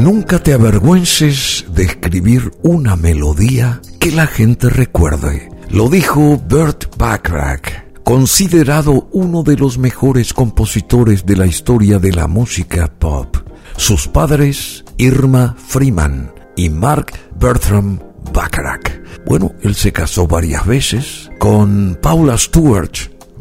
Nunca te avergüences de escribir una melodía que la gente recuerde. Lo dijo Burt Bacharach, considerado uno de los mejores compositores de la historia de la música pop. Sus padres, Irma Freeman y Mark Bertram Bacharach. Bueno, él se casó varias veces con Paula Stewart,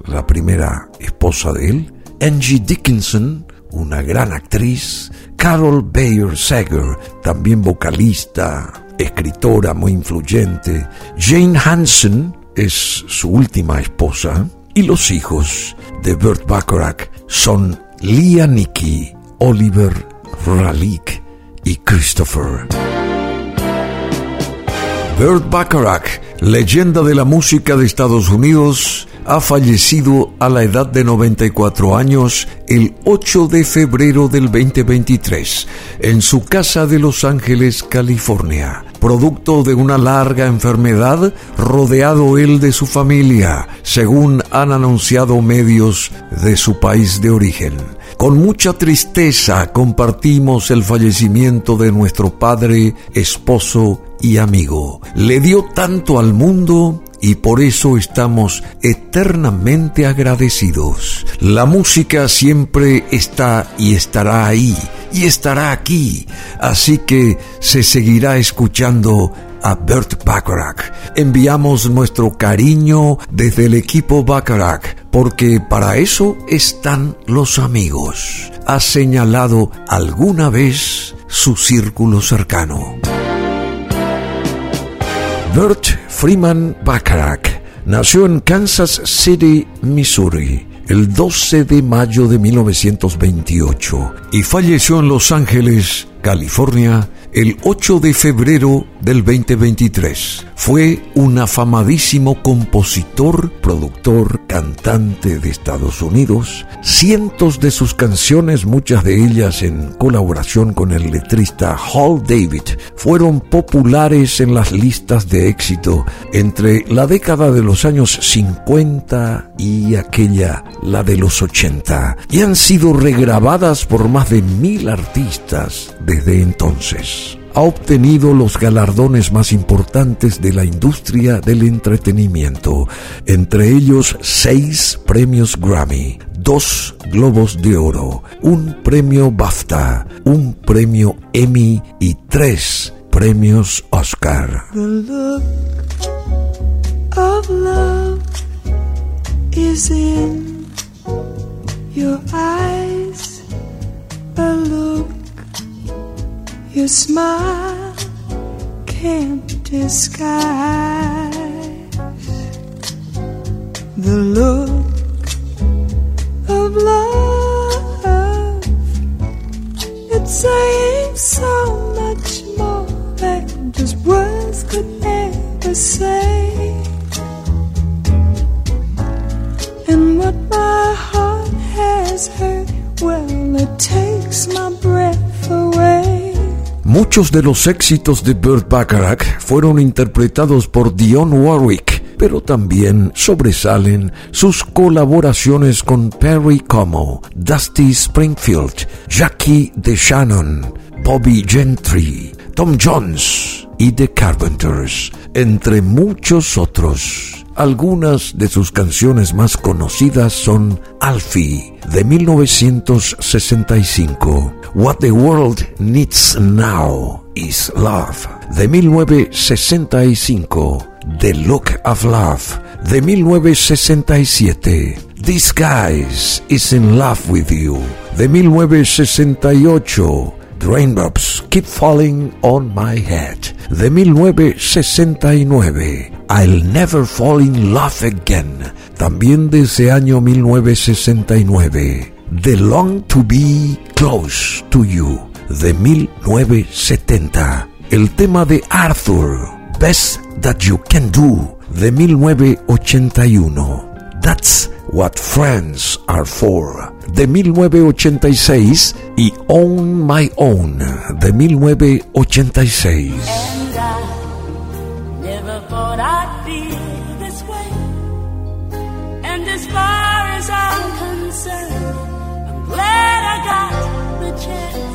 la primera esposa de él, Angie Dickinson, una gran actriz, Carol Bayer Sager, también vocalista, escritora muy influyente, Jane Hansen es su última esposa, y los hijos de Burt Bacharach son Leah Nicky, Oliver Ralik y Christopher. Burt Bacharach, leyenda de la música de Estados Unidos, ha fallecido a la edad de 94 años el 8 de febrero del 2023 en su casa de Los Ángeles, California, producto de una larga enfermedad rodeado él de su familia, según han anunciado medios de su país de origen. Con mucha tristeza compartimos el fallecimiento de nuestro padre, esposo y amigo. Le dio tanto al mundo y por eso estamos eternamente agradecidos. La música siempre está y estará ahí y estará aquí, así que se seguirá escuchando a Bert Bacharach. Enviamos nuestro cariño desde el equipo Bacharach, porque para eso están los amigos. Ha señalado alguna vez su círculo cercano. Bert Freeman Bacharach nació en Kansas City, Missouri, el 12 de mayo de 1928 y falleció en Los Ángeles, California, el 8 de febrero del 2023. Fue un afamadísimo compositor, productor, cantante de Estados Unidos. Cientos de sus canciones, muchas de ellas en colaboración con el letrista Hall David, fueron populares en las listas de éxito entre la década de los años 50 y aquella, la de los 80, y han sido regrabadas por más de mil artistas desde entonces ha obtenido los galardones más importantes de la industria del entretenimiento, entre ellos seis premios Grammy, dos Globos de Oro, un premio BAFTA, un premio Emmy y tres premios Oscar. your eyes, your smile can't disguise the look of love. It's saying so much more than just words could ever say. And what my heart has heard, Muchos de los éxitos de Burt Bacharach fueron interpretados por Dionne Warwick, pero también sobresalen sus colaboraciones con Perry Como, Dusty Springfield, Jackie DeShannon, Bobby Gentry, Tom Jones y The Carpenters, entre muchos otros. Algunas de sus canciones más conocidas son Alfie de 1965, What the World Needs Now is Love de 1965, The Look of Love de 1967, This Guys is in Love with You de 1968, Raindrops Keep Falling on My Head de 1969, I'll Never Fall in Love Again, también de ese año 1969. The Long to Be Close to You, de 1970. El tema de Arthur, Best That You Can Do, de 1981. That's what Friends Are For de 1986 y On My Own de 1986. And I never thought I'd feel this way. And as far as I'm concerned, I'm glad I got the chance.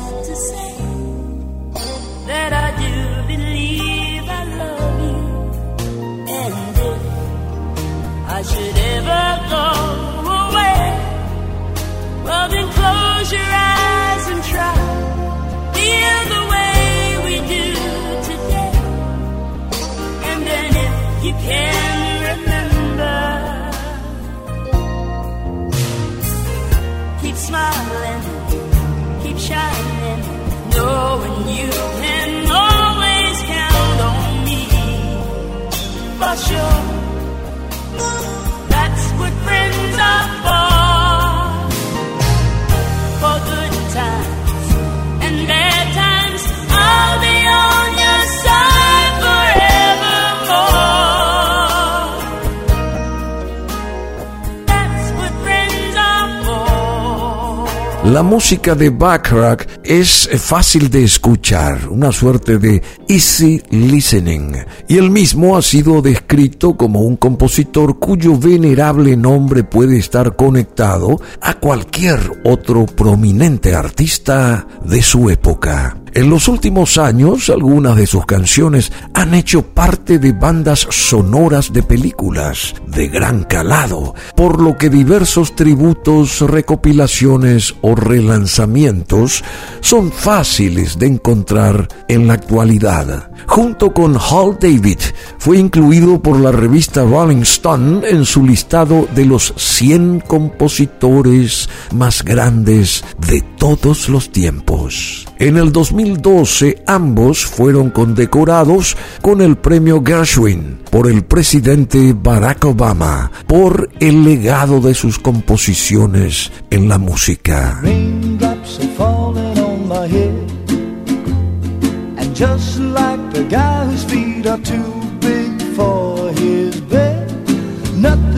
La música de Bacharach es fácil de escuchar, una suerte de easy listening, y él mismo ha sido descrito como un compositor cuyo venerable nombre puede estar conectado a cualquier otro prominente artista de su época. En los últimos años, algunas de sus canciones han hecho parte de bandas sonoras de películas de gran calado, por lo que diversos tributos, recopilaciones o relanzamientos son fáciles de encontrar en la actualidad. Junto con Hall David, fue incluido por la revista Rolling Stone en su listado de los 100 compositores más grandes de todos los tiempos. En el 2012 ambos fueron condecorados con el premio Gershwin por el presidente Barack Obama por el legado de sus composiciones en la música.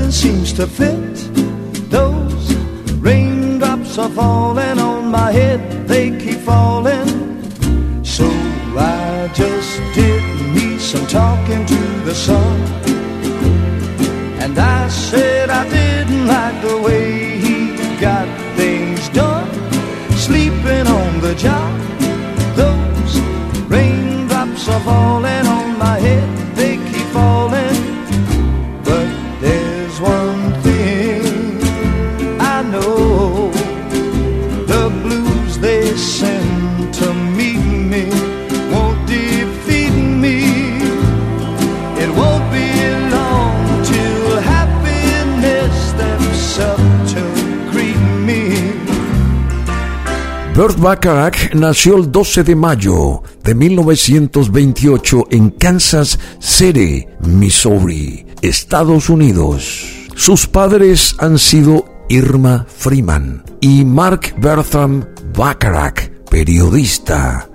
nothing seems to fit. Those raindrops are falling on my head, they keep falling. So I just did me some talking to the sun. And I said I didn't like the way Bacharach nació el 12 de mayo de 1928 en Kansas City, Missouri, Estados Unidos. Sus padres han sido Irma Freeman y Mark Bertram Bacharach, periodista.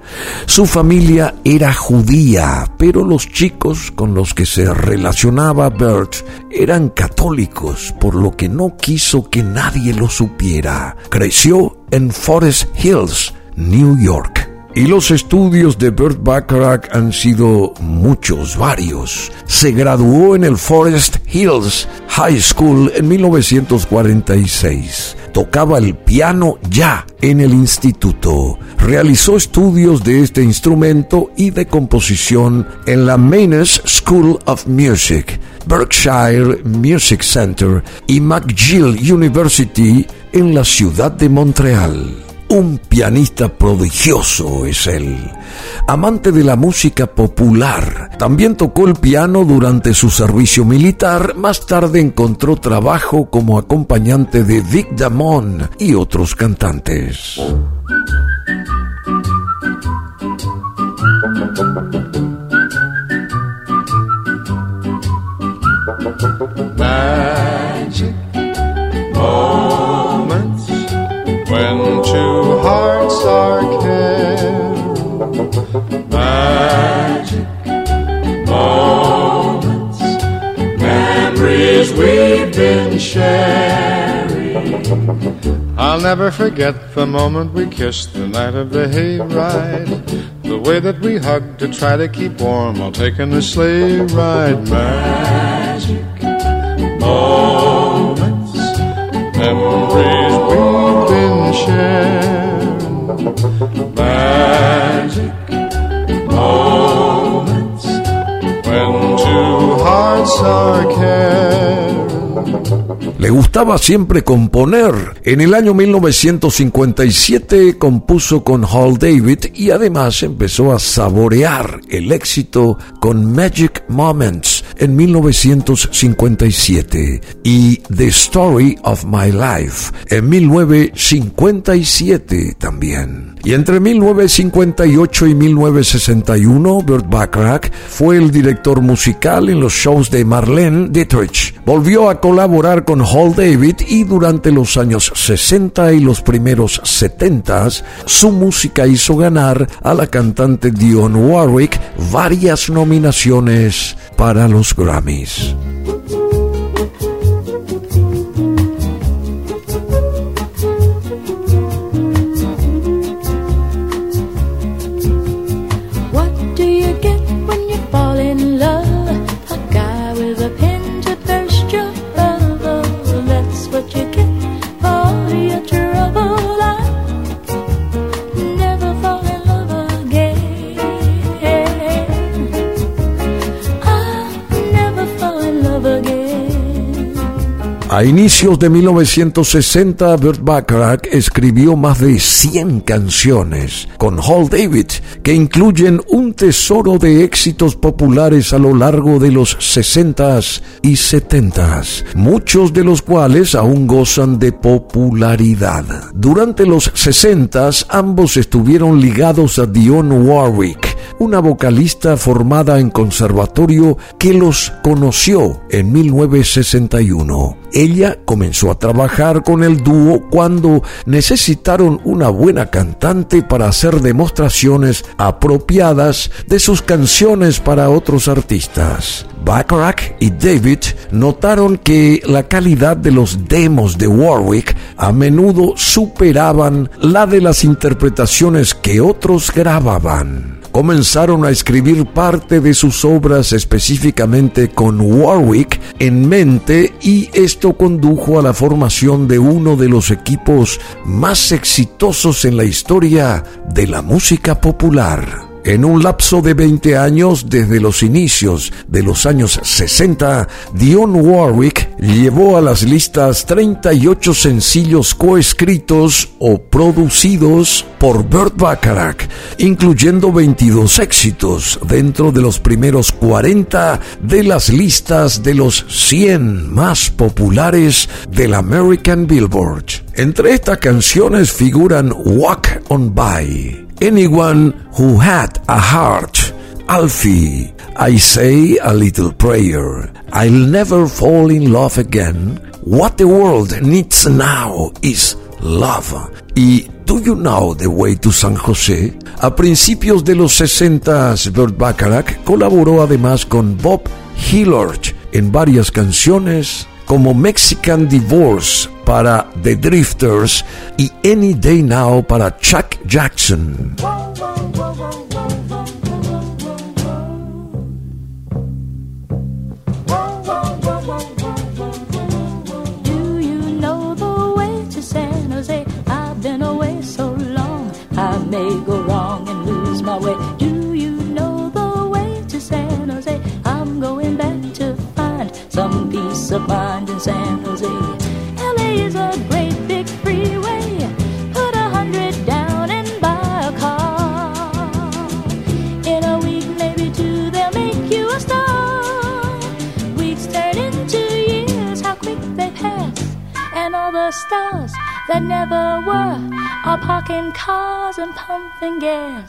Su familia era judía, pero los chicos con los que se relacionaba Bert eran católicos, por lo que no quiso que nadie lo supiera. Creció en Forest Hills, New York. Y los estudios de Burt Bacharach han sido muchos, varios. Se graduó en el Forest Hills High School en 1946. Tocaba el piano ya en el instituto. Realizó estudios de este instrumento y de composición en la Maines School of Music, Berkshire Music Center y McGill University en la ciudad de Montreal. Un pianista prodigioso es él. Amante de la música popular, también tocó el piano durante su servicio militar. Más tarde encontró trabajo como acompañante de Vic Damon y otros cantantes. I'll never forget the moment we kissed the night of the hayride. The way that we hugged to try to keep warm while taking a sleigh ride. Magic moments, memories we've been sharing. Magic moments when two hearts are. Gustaba siempre componer. En el año 1957 compuso con Hall David y además empezó a saborear el éxito con Magic Moments en 1957 y The Story of My Life en 1957 también. Y entre 1958 y 1961, Burt Bacharach fue el director musical en los shows de Marlene Dietrich. Volvió a colaborar con Hall David y durante los años 60 y los primeros 70 su música hizo ganar a la cantante Dionne Warwick varias nominaciones para los Grammys. Inicios de 1960, Burt Bacharach escribió más de 100 canciones con Hall David, que incluyen un tesoro de éxitos populares a lo largo de los 60s y 70s, muchos de los cuales aún gozan de popularidad. Durante los 60s, ambos estuvieron ligados a Dionne Warwick, una vocalista formada en conservatorio que los conoció en 1961. Ella comenzó a trabajar con el dúo cuando necesitaron una buena cantante para hacer demostraciones apropiadas de sus canciones para otros artistas. Bacharach y David notaron que la calidad de los demos de Warwick a menudo superaban la de las interpretaciones que otros grababan comenzaron a escribir parte de sus obras específicamente con Warwick en mente y esto condujo a la formación de uno de los equipos más exitosos en la historia de la música popular. En un lapso de 20 años, desde los inicios de los años 60, Dionne Warwick llevó a las listas 38 sencillos coescritos o producidos por Burt Bacharach, incluyendo 22 éxitos dentro de los primeros 40 de las listas de los 100 más populares del American Billboard. Entre estas canciones figuran Walk On By, Anyone Who Had a Heart, Alfie, I Say a Little Prayer, I'll Never Fall in Love Again, What the World Needs Now is Love. Y Do You Know the Way to San José? A principios de los 60, Burt Bacharach colaboró además con Bob Hillard en varias canciones como Mexican Divorce para The Drifters y Any Day Now para Chuck Jackson. Of mind in San Jose. LA is a great big freeway. Put a hundred down and buy a car. In a week, maybe two, they'll make you a star. Weeks turn into years, how quick they pass. And all the stars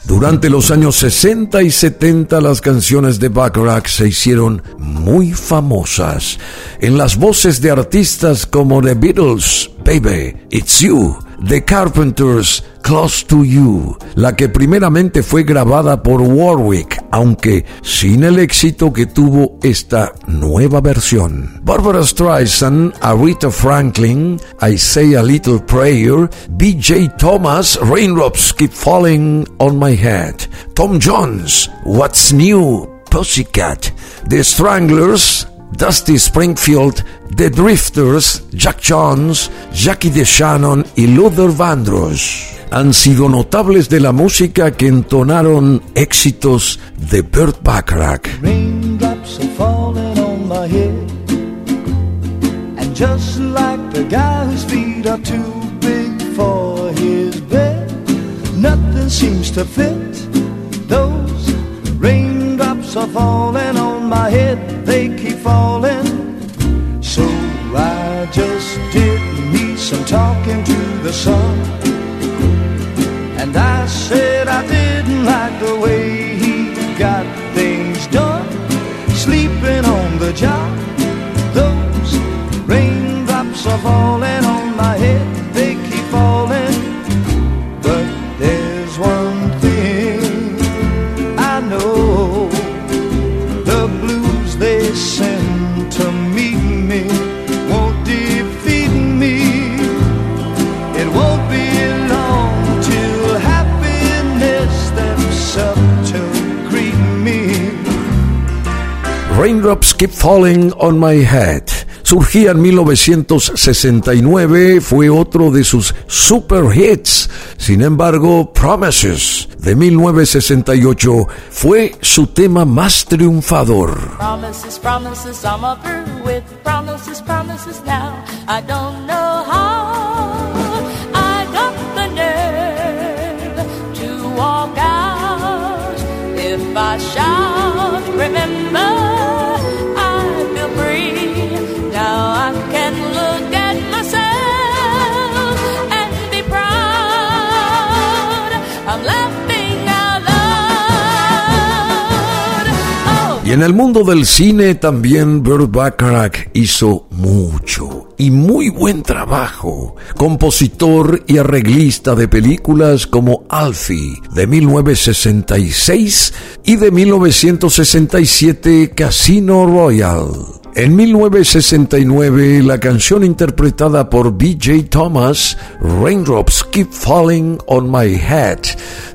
Durante los años 60 y 70 las canciones de Bacharach se hicieron muy famosas. En las voces de artistas como The Beatles, Baby, It's You, The Carpenters, Close to You, la que primeramente fue grabada por Warwick, aunque sin el éxito que tuvo esta nueva versión. Barbara Streisand, Aretha Franklin, I Say a Little Prayer, BJ Thomas, Raindrops Keep Falling on My Head, Tom Jones, What's New, Pussycat, The Stranglers, Dusty Springfield, The Drifters, Jack Jones, Jackie DeShannon y Luther Vandross han sido notables de la música que entonaron éxitos de Burt Bacharach. Raindrops are falling on my head, and just like are too big for his bed. Nothing seems to fit. Those raindrops are falling on my head, they keep falling. So I just did me some talking to the sun. And I said I didn't like the way Keep Falling on My Head. Surgía en 1969, fue otro de sus super hits. Sin embargo, Promises de 1968 fue su tema más triunfador. Promises, promises, I'm through with promises, promises now. I don't know how I got the nerve to walk out. If I shout, remember, en el mundo del cine también Burt Bacharach hizo mucho y muy buen trabajo. Compositor y arreglista de películas como Alfie de 1966 y de 1967 Casino Royale. En 1969, la canción interpretada por B.J. Thomas, Raindrops Keep Falling on My Head,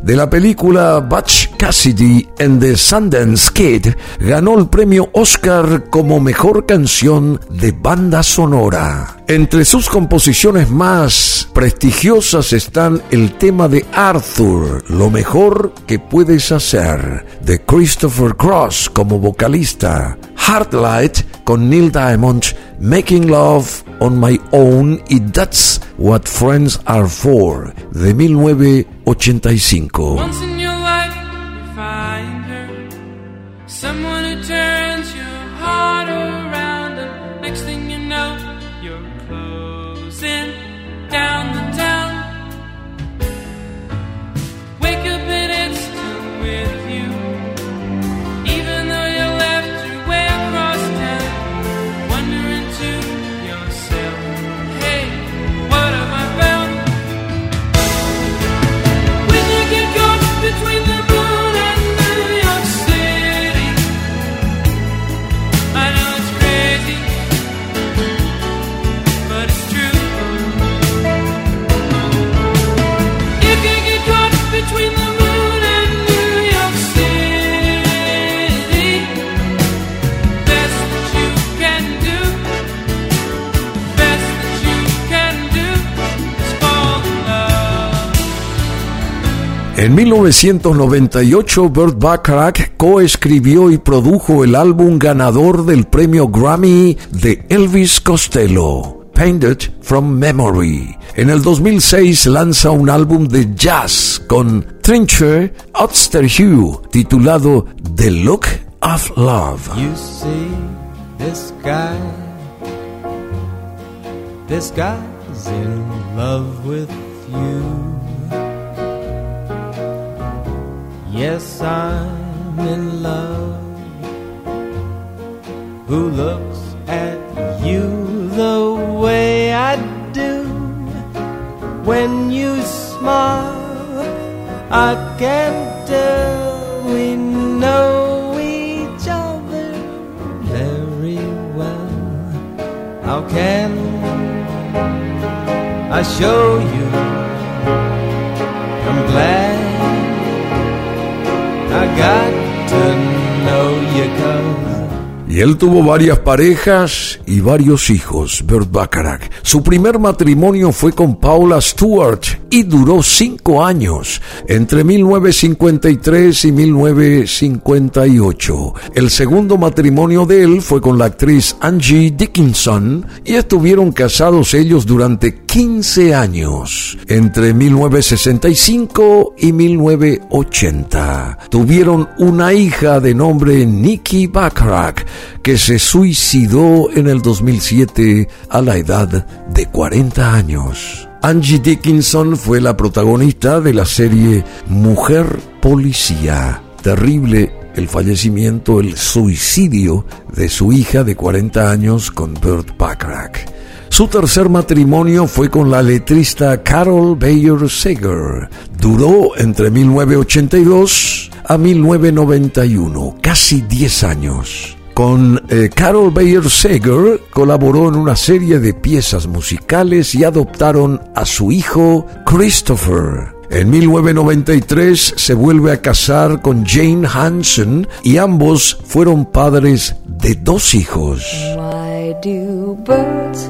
de la película Butch Cassidy and the Sundance Kid, ganó el premio Oscar como mejor canción de banda sonora. Entre sus composiciones más prestigiosas están el tema de Arthur, Lo mejor que puedes hacer, de Christopher Cross como vocalista, Heartlight con Neil Diamond, Making Love on My Own y That's What Friends Are For, de 1985. En 1998, Burt Bacharach coescribió y produjo el álbum ganador del premio Grammy de Elvis Costello, Painted from Memory. En el 2006 lanza un álbum de jazz con Trincher Hugh titulado The Look of Love. You see this guy, this guy's in love with you. Yes, I'm in love. Who looks at you the way I do? When you smile, I can tell we know each other very well. How can I show you? Y él tuvo varias parejas y varios hijos, Burt Bacharach. Su primer matrimonio fue con Paula Stewart y duró cinco años, entre 1953 y 1958. El segundo matrimonio de él fue con la actriz Angie Dickinson y estuvieron casados ellos durante 15 años, entre 1965 y 1980. Tuvieron una hija de nombre Nikki Bacharach, que se suicidó en el 2007 a la edad de 40 años. Angie Dickinson fue la protagonista de la serie Mujer Policía. Terrible el fallecimiento, el suicidio de su hija de 40 años con Burt Bacharach. Su tercer matrimonio fue con la letrista Carol Bayer Sager. Duró entre 1982 a 1991, casi 10 años. Con eh, Carol Bayer Sager colaboró en una serie de piezas musicales y adoptaron a su hijo Christopher. En 1993 se vuelve a casar con Jane Hansen y ambos fueron padres de dos hijos. Birds?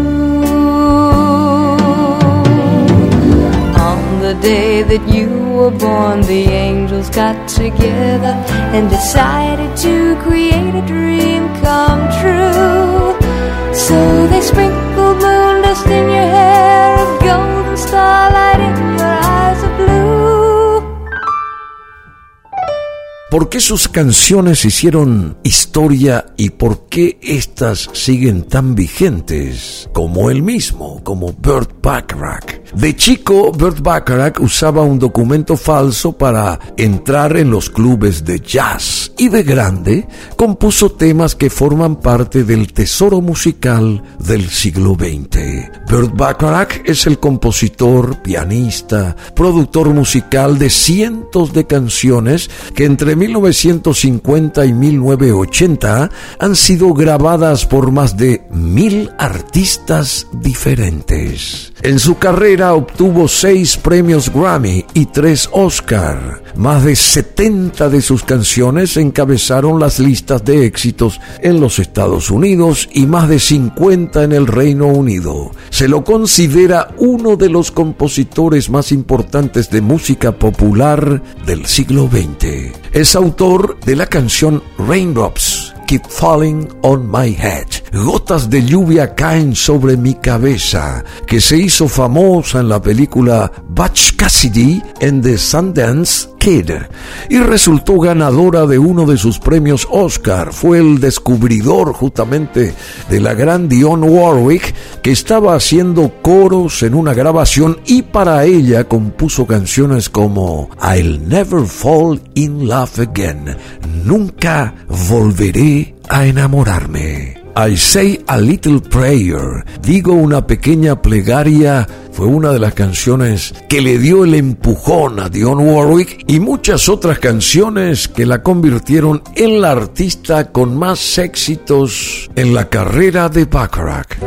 The day that you were born, the angels got together and decided to create a dream come true. So they sprinkled moon dust in your hair, of golden starlight in your eyes of blue. ¿Por qué sus canciones hicieron historia y por qué estas siguen tan vigentes como él mismo, como Burt Bacharach? De chico, Burt Bacharach usaba un documento falso para entrar en los clubes de jazz y de grande compuso temas que forman parte del tesoro musical del siglo XX. Burt Bacharach es el compositor, pianista, productor musical de cientos de canciones que entre 1950 y 1980 han sido grabadas por más de mil artistas diferentes. En su carrera obtuvo seis premios Grammy y tres Oscar. Más de 70 de sus canciones encabezaron las listas de éxitos en los Estados Unidos y más de 50 en el Reino Unido. Se lo considera uno de los compositores más importantes de música popular del siglo XX. Es autor de la canción Raindrops Keep Falling on My Head. Gotas de lluvia caen sobre mi cabeza, que se hizo famosa en la película Butch Cassidy en The Sundance Kid y resultó ganadora de uno de sus premios Oscar. Fue el descubridor justamente de la gran Dionne Warwick que estaba haciendo coros en una grabación y para ella compuso canciones como I'll Never Fall in Love Again. Nunca volveré a enamorarme. I Say a Little Prayer, digo una pequeña plegaria, fue una de las canciones que le dio el empujón a Dionne Warwick y muchas otras canciones que la convirtieron en la artista con más éxitos en la carrera de Bacharach.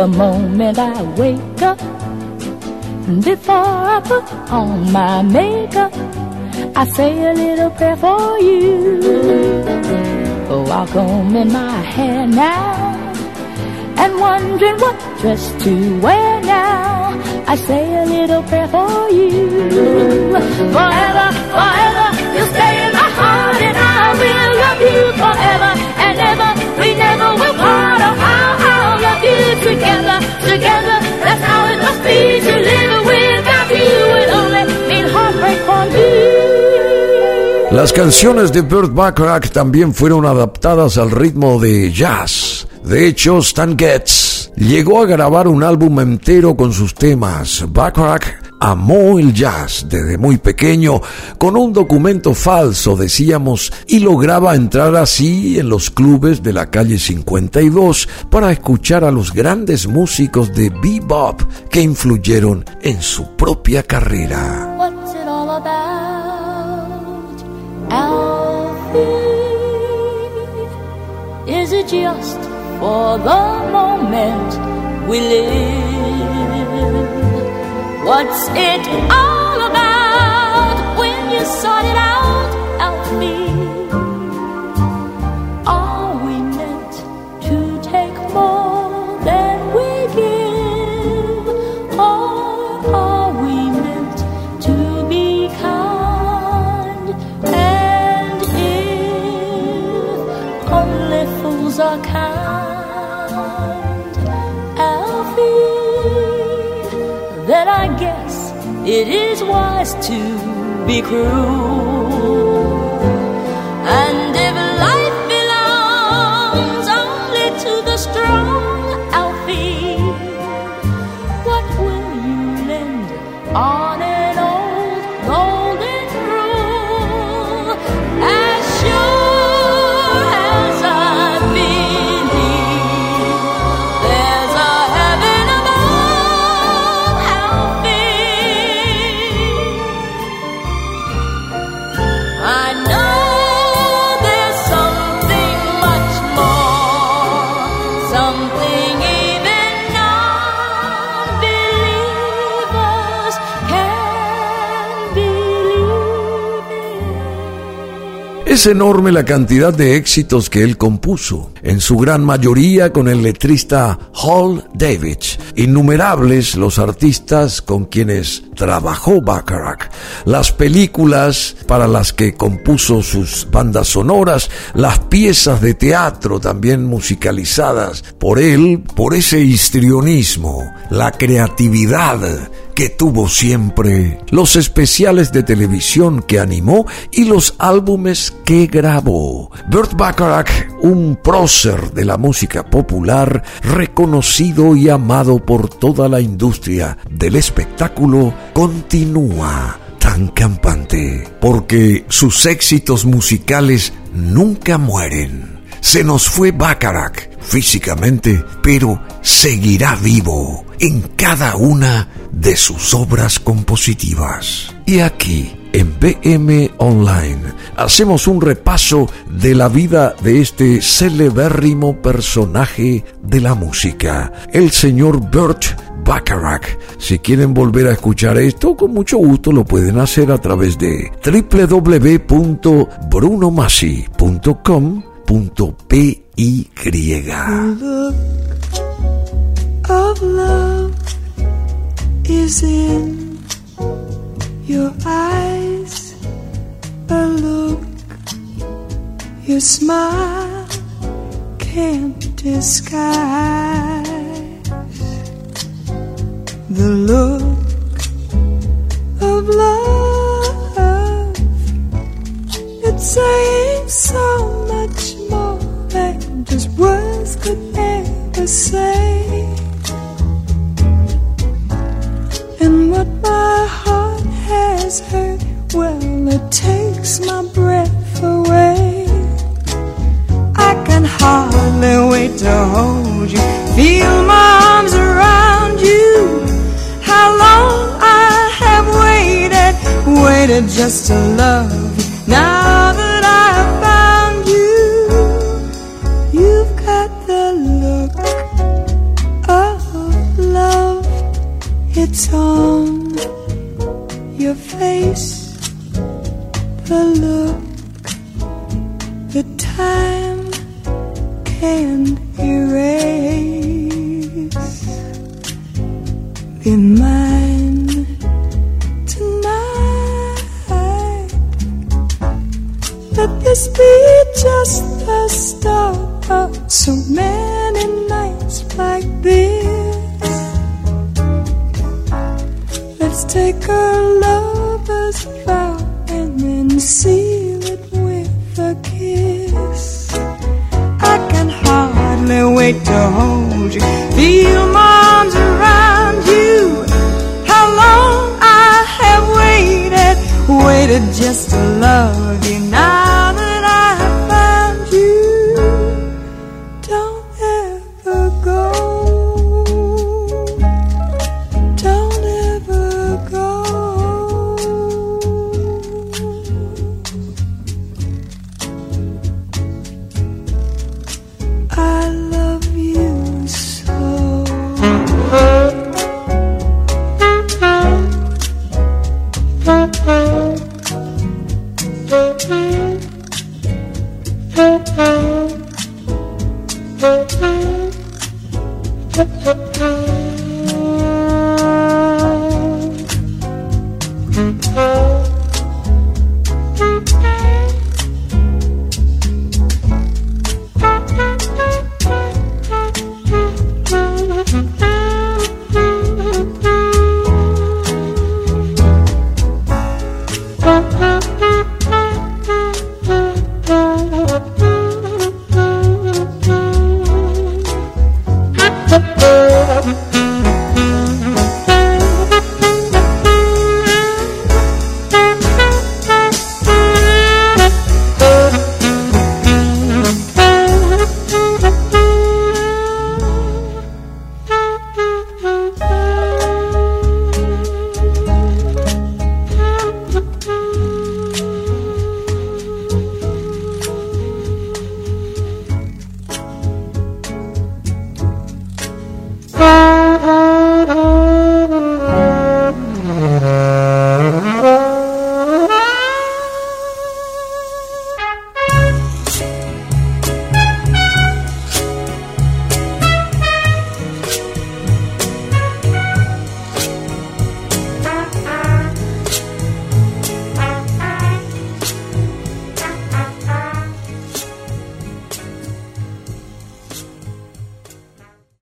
The moment I wake up, before I put on my makeup, I say a little prayer for you. Oh, I'll in my hair now, and wondering what dress to wear now. I say a little prayer for you. Forever, forever, you'll stay in my heart, and I will love you forever and ever. Together, together. That's how it must be to live without you. It only heartbreak for me. Las canciones de Burt Bacharach también fueron adaptadas al ritmo de jazz. De hecho, Stan Getz llegó a grabar un álbum entero con sus temas. Bacharach amó el jazz desde muy pequeño, con un documento falso, decíamos, y lograba entrar así en los clubes de la calle 52 para escuchar a los grandes músicos de bebop que influyeron en su propia carrera. What's it all about? Is it just for the moment we live? What's it all about when you sort it out, it is wise to be cruel. Es enorme la cantidad de éxitos que él compuso, en su gran mayoría con el letrista Hall David. Innumerables los artistas con quienes trabajó Bacharach, las películas para las que compuso sus bandas sonoras, las piezas de teatro también musicalizadas por él, por ese histrionismo, la creatividad que tuvo siempre, los especiales de televisión que animó y los álbumes que grabó. Burt Bacharach, un prócer de la música popular, reconocido y amado por toda la industria del espectáculo, continúa tan campante, porque sus éxitos musicales nunca mueren. Se nos fue Bacharach físicamente, pero seguirá vivo en cada una de sus obras compositivas. Y aquí, en BM Online, hacemos un repaso de la vida de este celebérrimo personaje de la música, el señor Burt Bacharach. Si quieren volver a escuchar esto, con mucho gusto lo pueden hacer a través de www.brunomasi.com.py. look of love is in your eyes. A look your smile can't disguise. The look of love, it's saying say. And what my heart has heard, well, it takes my breath away. I can hardly wait to hold you, feel my arms around you. How long I have waited, waited just to love